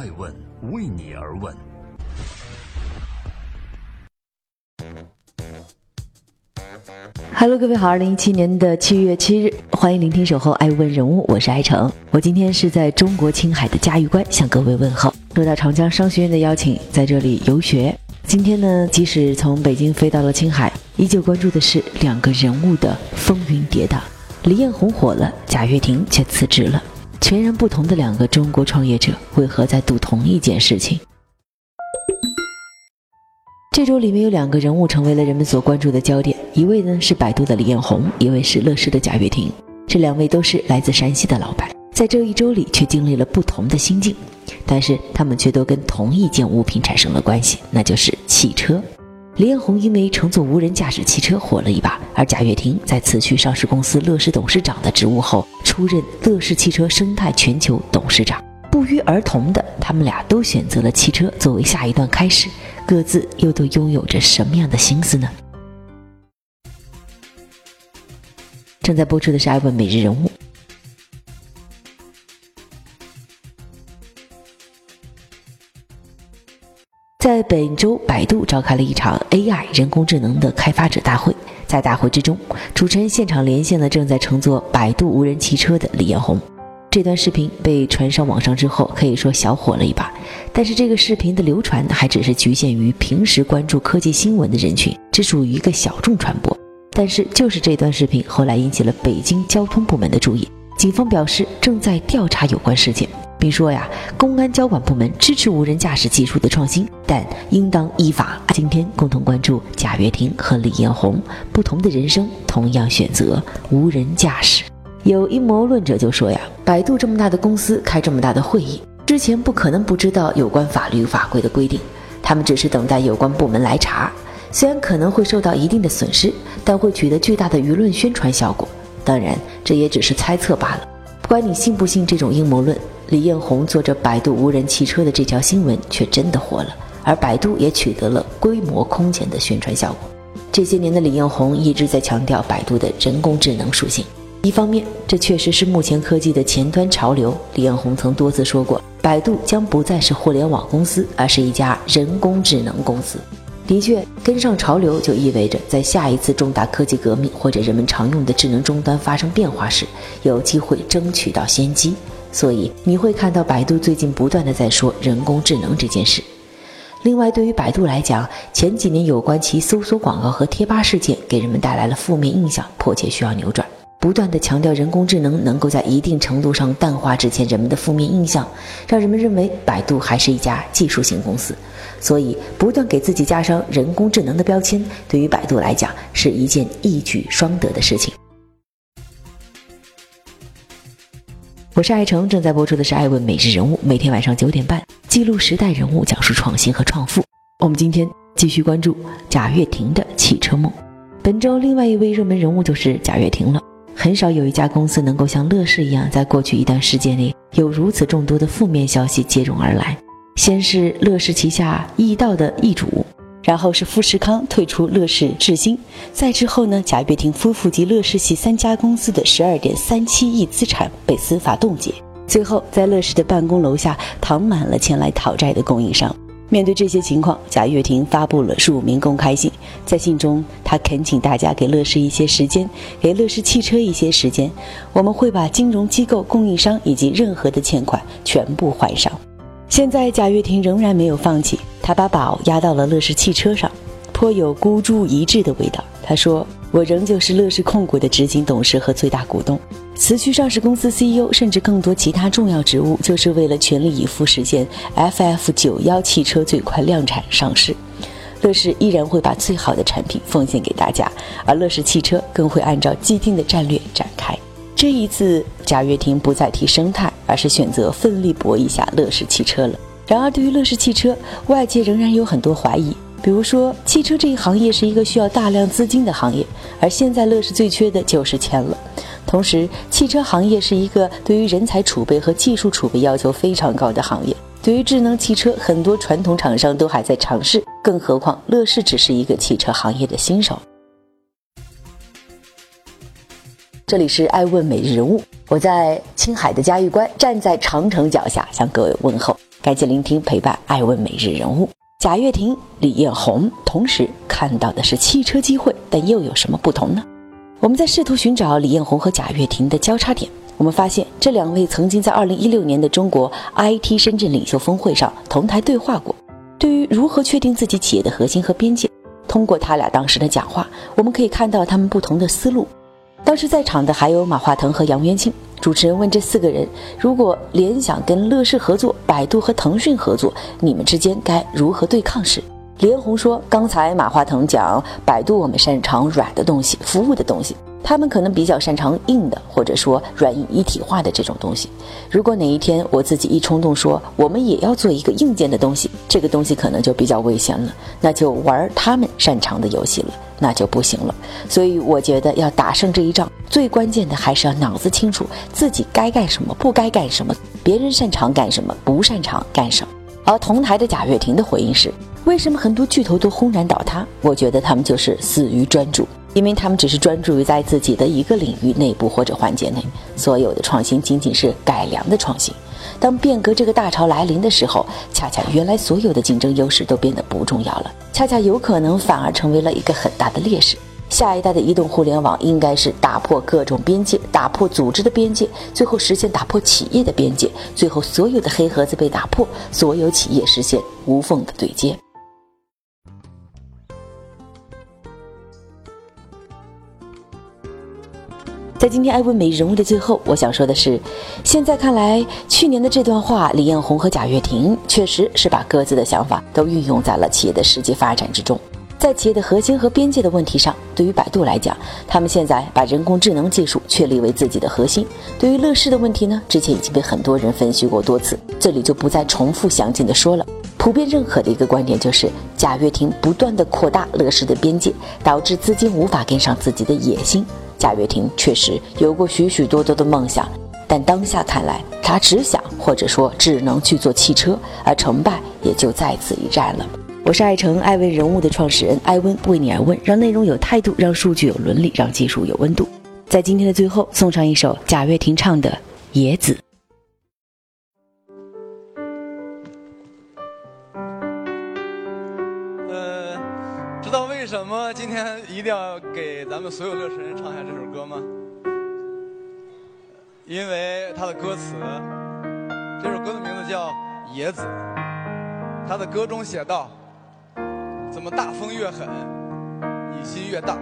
爱问为你而问。Hello，各位好，二零一七年的七月七日，欢迎聆听《守候爱问人物》，我是爱成。我今天是在中国青海的嘉峪关向各位问候，受到长江商学院的邀请，在这里游学。今天呢，即使从北京飞到了青海，依旧关注的是两个人物的风云跌宕。李彦宏火了，贾跃亭却辞职了。全然不同的两个中国创业者，为何在赌同一件事情？这周里面有两个人物成为了人们所关注的焦点，一位呢是百度的李彦宏，一位是乐视的贾跃亭。这两位都是来自山西的老板，在这一周里却经历了不同的心境，但是他们却都跟同一件物品产生了关系，那就是汽车。李彦宏因为乘坐无人驾驶汽车火了一把，而贾跃亭在辞去上市公司乐视董事长的职务后，出任乐视汽车生态全球董事长。不约而同的，他们俩都选择了汽车作为下一段开始，各自又都拥有着什么样的心思呢？正在播出的是《爱问每日人物》。在本周，百度召开了一场 AI 人工智能的开发者大会。在大会之中，主持人现场连线了正在乘坐百度无人汽车的李彦宏。这段视频被传上网上之后，可以说小火了一把。但是这个视频的流传还只是局限于平时关注科技新闻的人群，只属于一个小众传播。但是就是这段视频后来引起了北京交通部门的注意，警方表示正在调查有关事件。并说呀，公安交管部门支持无人驾驶技术的创新，但应当依法。今天共同关注贾跃亭和李彦宏不同的人生，同样选择无人驾驶。有阴谋论者就说呀，百度这么大的公司开这么大的会议，之前不可能不知道有关法律法规的规定，他们只是等待有关部门来查。虽然可能会受到一定的损失，但会取得巨大的舆论宣传效果。当然，这也只是猜测罢了。不管你信不信这种阴谋论。李彦宏坐着百度无人汽车的这条新闻却真的火了，而百度也取得了规模空前的宣传效果。这些年的李彦宏一直在强调百度的人工智能属性。一方面，这确实是目前科技的前端潮流。李彦宏曾多次说过，百度将不再是互联网公司，而是一家人工智能公司。的确，跟上潮流就意味着在下一次重大科技革命或者人们常用的智能终端发生变化时，有机会争取到先机。所以你会看到百度最近不断的在说人工智能这件事。另外，对于百度来讲，前几年有关其搜索广告和贴吧事件给人们带来了负面印象，迫切需要扭转。不断的强调人工智能能够在一定程度上淡化之前人们的负面印象，让人们认为百度还是一家技术型公司。所以，不断给自己加上人工智能的标签，对于百度来讲是一件一举双得的事情。我是爱成，正在播出的是《爱问每日人物》，每天晚上九点半，记录时代人物，讲述创新和创富。我们今天继续关注贾跃亭的汽车梦。本周另外一位热门人物就是贾跃亭了。很少有一家公司能够像乐视一样，在过去一段时间内有如此众多的负面消息接踵而来。先是乐视旗下易道的易主。然后是富士康退出乐视智新，再之后呢，贾跃亭夫妇及乐视系三家公司的十二点三七亿资产被司法冻结。最后，在乐视的办公楼下躺满了前来讨债的供应商。面对这些情况，贾跃亭发布了署名公开信，在信中他恳请大家给乐视一些时间，给乐视汽车一些时间，我们会把金融机构、供应商以及任何的欠款全部还上。现在贾跃亭仍然没有放弃，他把宝压到了乐视汽车上，颇有孤注一掷的味道。他说：“我仍旧是乐视控股的执行董事和最大股东，辞去上市公司 CEO，甚至更多其他重要职务，就是为了全力以赴实现 FF 九幺汽车最快量产上市。乐视依然会把最好的产品奉献给大家，而乐视汽车更会按照既定的战略展开。这一次，贾跃亭不再提生态。”而是选择奋力搏一下乐视汽车了。然而，对于乐视汽车，外界仍然有很多怀疑。比如说，汽车这一行业是一个需要大量资金的行业，而现在乐视最缺的就是钱了。同时，汽车行业是一个对于人才储备和技术储备要求非常高的行业。对于智能汽车，很多传统厂商都还在尝试，更何况乐视只是一个汽车行业的新手。这里是爱问每日人物，我在青海的嘉峪关，站在长城脚下向各位问候。感谢聆听陪伴，爱问每日人物。贾跃亭、李彦宏同时看到的是汽车机会，但又有什么不同呢？我们在试图寻找李彦宏和贾跃亭的交叉点，我们发现这两位曾经在2016年的中国 IT 深圳领袖峰会上同台对话过。对于如何确定自己企业的核心和边界，通过他俩当时的讲话，我们可以看到他们不同的思路。当时在场的还有马化腾和杨元庆。主持人问这四个人：如果联想跟乐视合作，百度和腾讯合作，你们之间该如何对抗时，李彦宏说：“刚才马化腾讲，百度我们擅长软的东西，服务的东西。”他们可能比较擅长硬的，或者说软硬一体化的这种东西。如果哪一天我自己一冲动说我们也要做一个硬件的东西，这个东西可能就比较危险了，那就玩他们擅长的游戏了，那就不行了。所以我觉得要打胜这一仗，最关键的还是要脑子清楚自己该干什么，不该干什么，别人擅长干什么，不擅长干什么。而同台的贾跃亭的回应是：为什么很多巨头都轰然倒塌？我觉得他们就是死于专注。因为他们只是专注于在自己的一个领域内部或者环节内，所有的创新仅仅是改良的创新。当变革这个大潮来临的时候，恰恰原来所有的竞争优势都变得不重要了，恰恰有可能反而成为了一个很大的劣势。下一代的移动互联网应该是打破各种边界，打破组织的边界，最后实现打破企业的边界，最后所有的黑盒子被打破，所有企业实现无缝的对接。在今天艾问美人物的最后，我想说的是，现在看来，去年的这段话，李彦宏和贾跃亭确实是把各自的想法都运用在了企业的实际发展之中。在企业的核心和边界的问题上，对于百度来讲，他们现在把人工智能技术确立为自己的核心。对于乐视的问题呢，之前已经被很多人分析过多次，这里就不再重复详尽的说了。普遍认可的一个观点就是，贾跃亭不断的扩大乐视的边界，导致资金无法跟上自己的野心。贾跃亭确实有过许许多多的梦想，但当下看来，他只想或者说只能去做汽车，而成败也就在此一战了。我是爱成爱问人物的创始人艾温，为你而问，让内容有态度，让数据有伦理，让技术有温度。在今天的最后，送上一首贾跃亭唱的《野子》。什么？今天一定要给咱们所有乐视人唱下这首歌吗？因为它的歌词，这首歌的名字叫《野子》，他的歌中写道：怎么大风越狠，你心越大？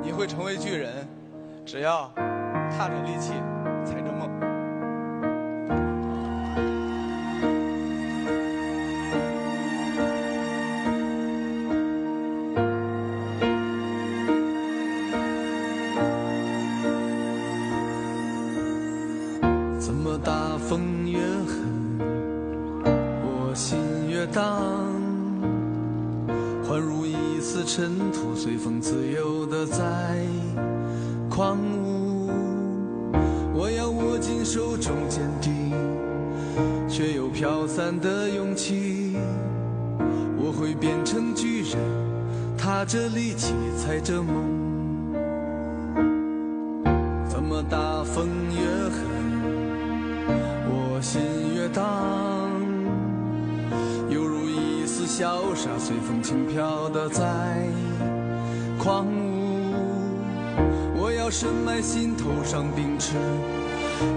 你会成为巨人，只要踏着力气，踩着梦。怎么大风越狠，我心越荡？幻如一丝尘土随风自由的在狂舞，我要握紧手中坚定却又飘散的勇气。我会变成巨人，踏着力气踩着梦。怎么大风越狠，心越荡，犹如一丝。潇洒随风轻飘的在狂舞，我要深埋心头上秉持，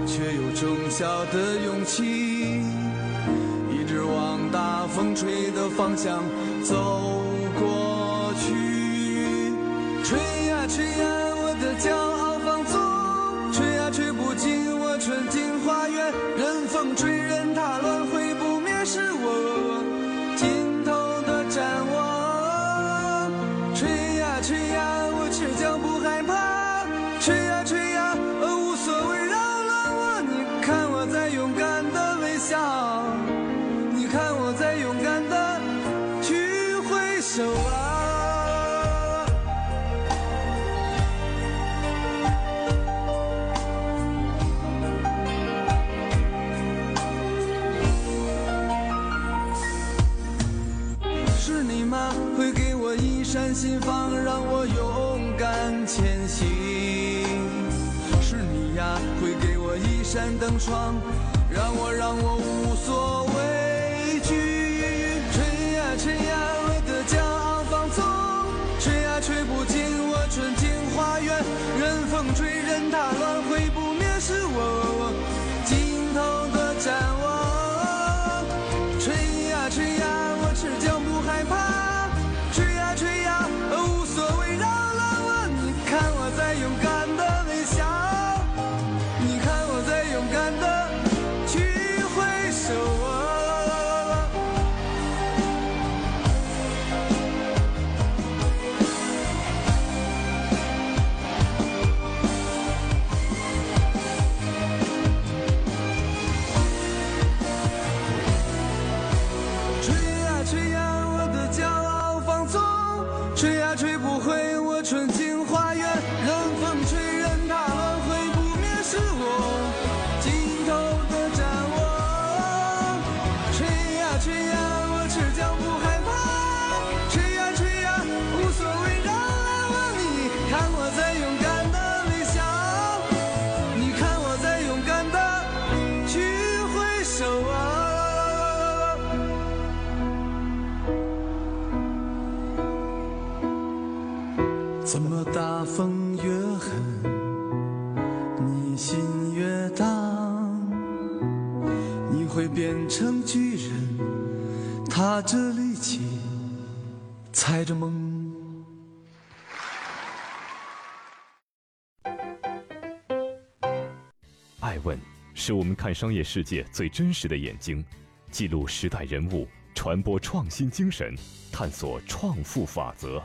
却又忠孝的勇气，一直往大风吹的方向走过去。吹呀吹呀，追，任它乱，会不灭是我。展在心房让我勇敢前行，是你呀，会给我一扇灯窗，让我让我无所畏惧，吹呀吹呀，我的骄傲放纵，吹呀吹不进我纯净花园，任风吹任它。踏着力气踩着梦。爱问是我们看商业世界最真实的眼睛记录时代人物传播创新精神探索创富法则。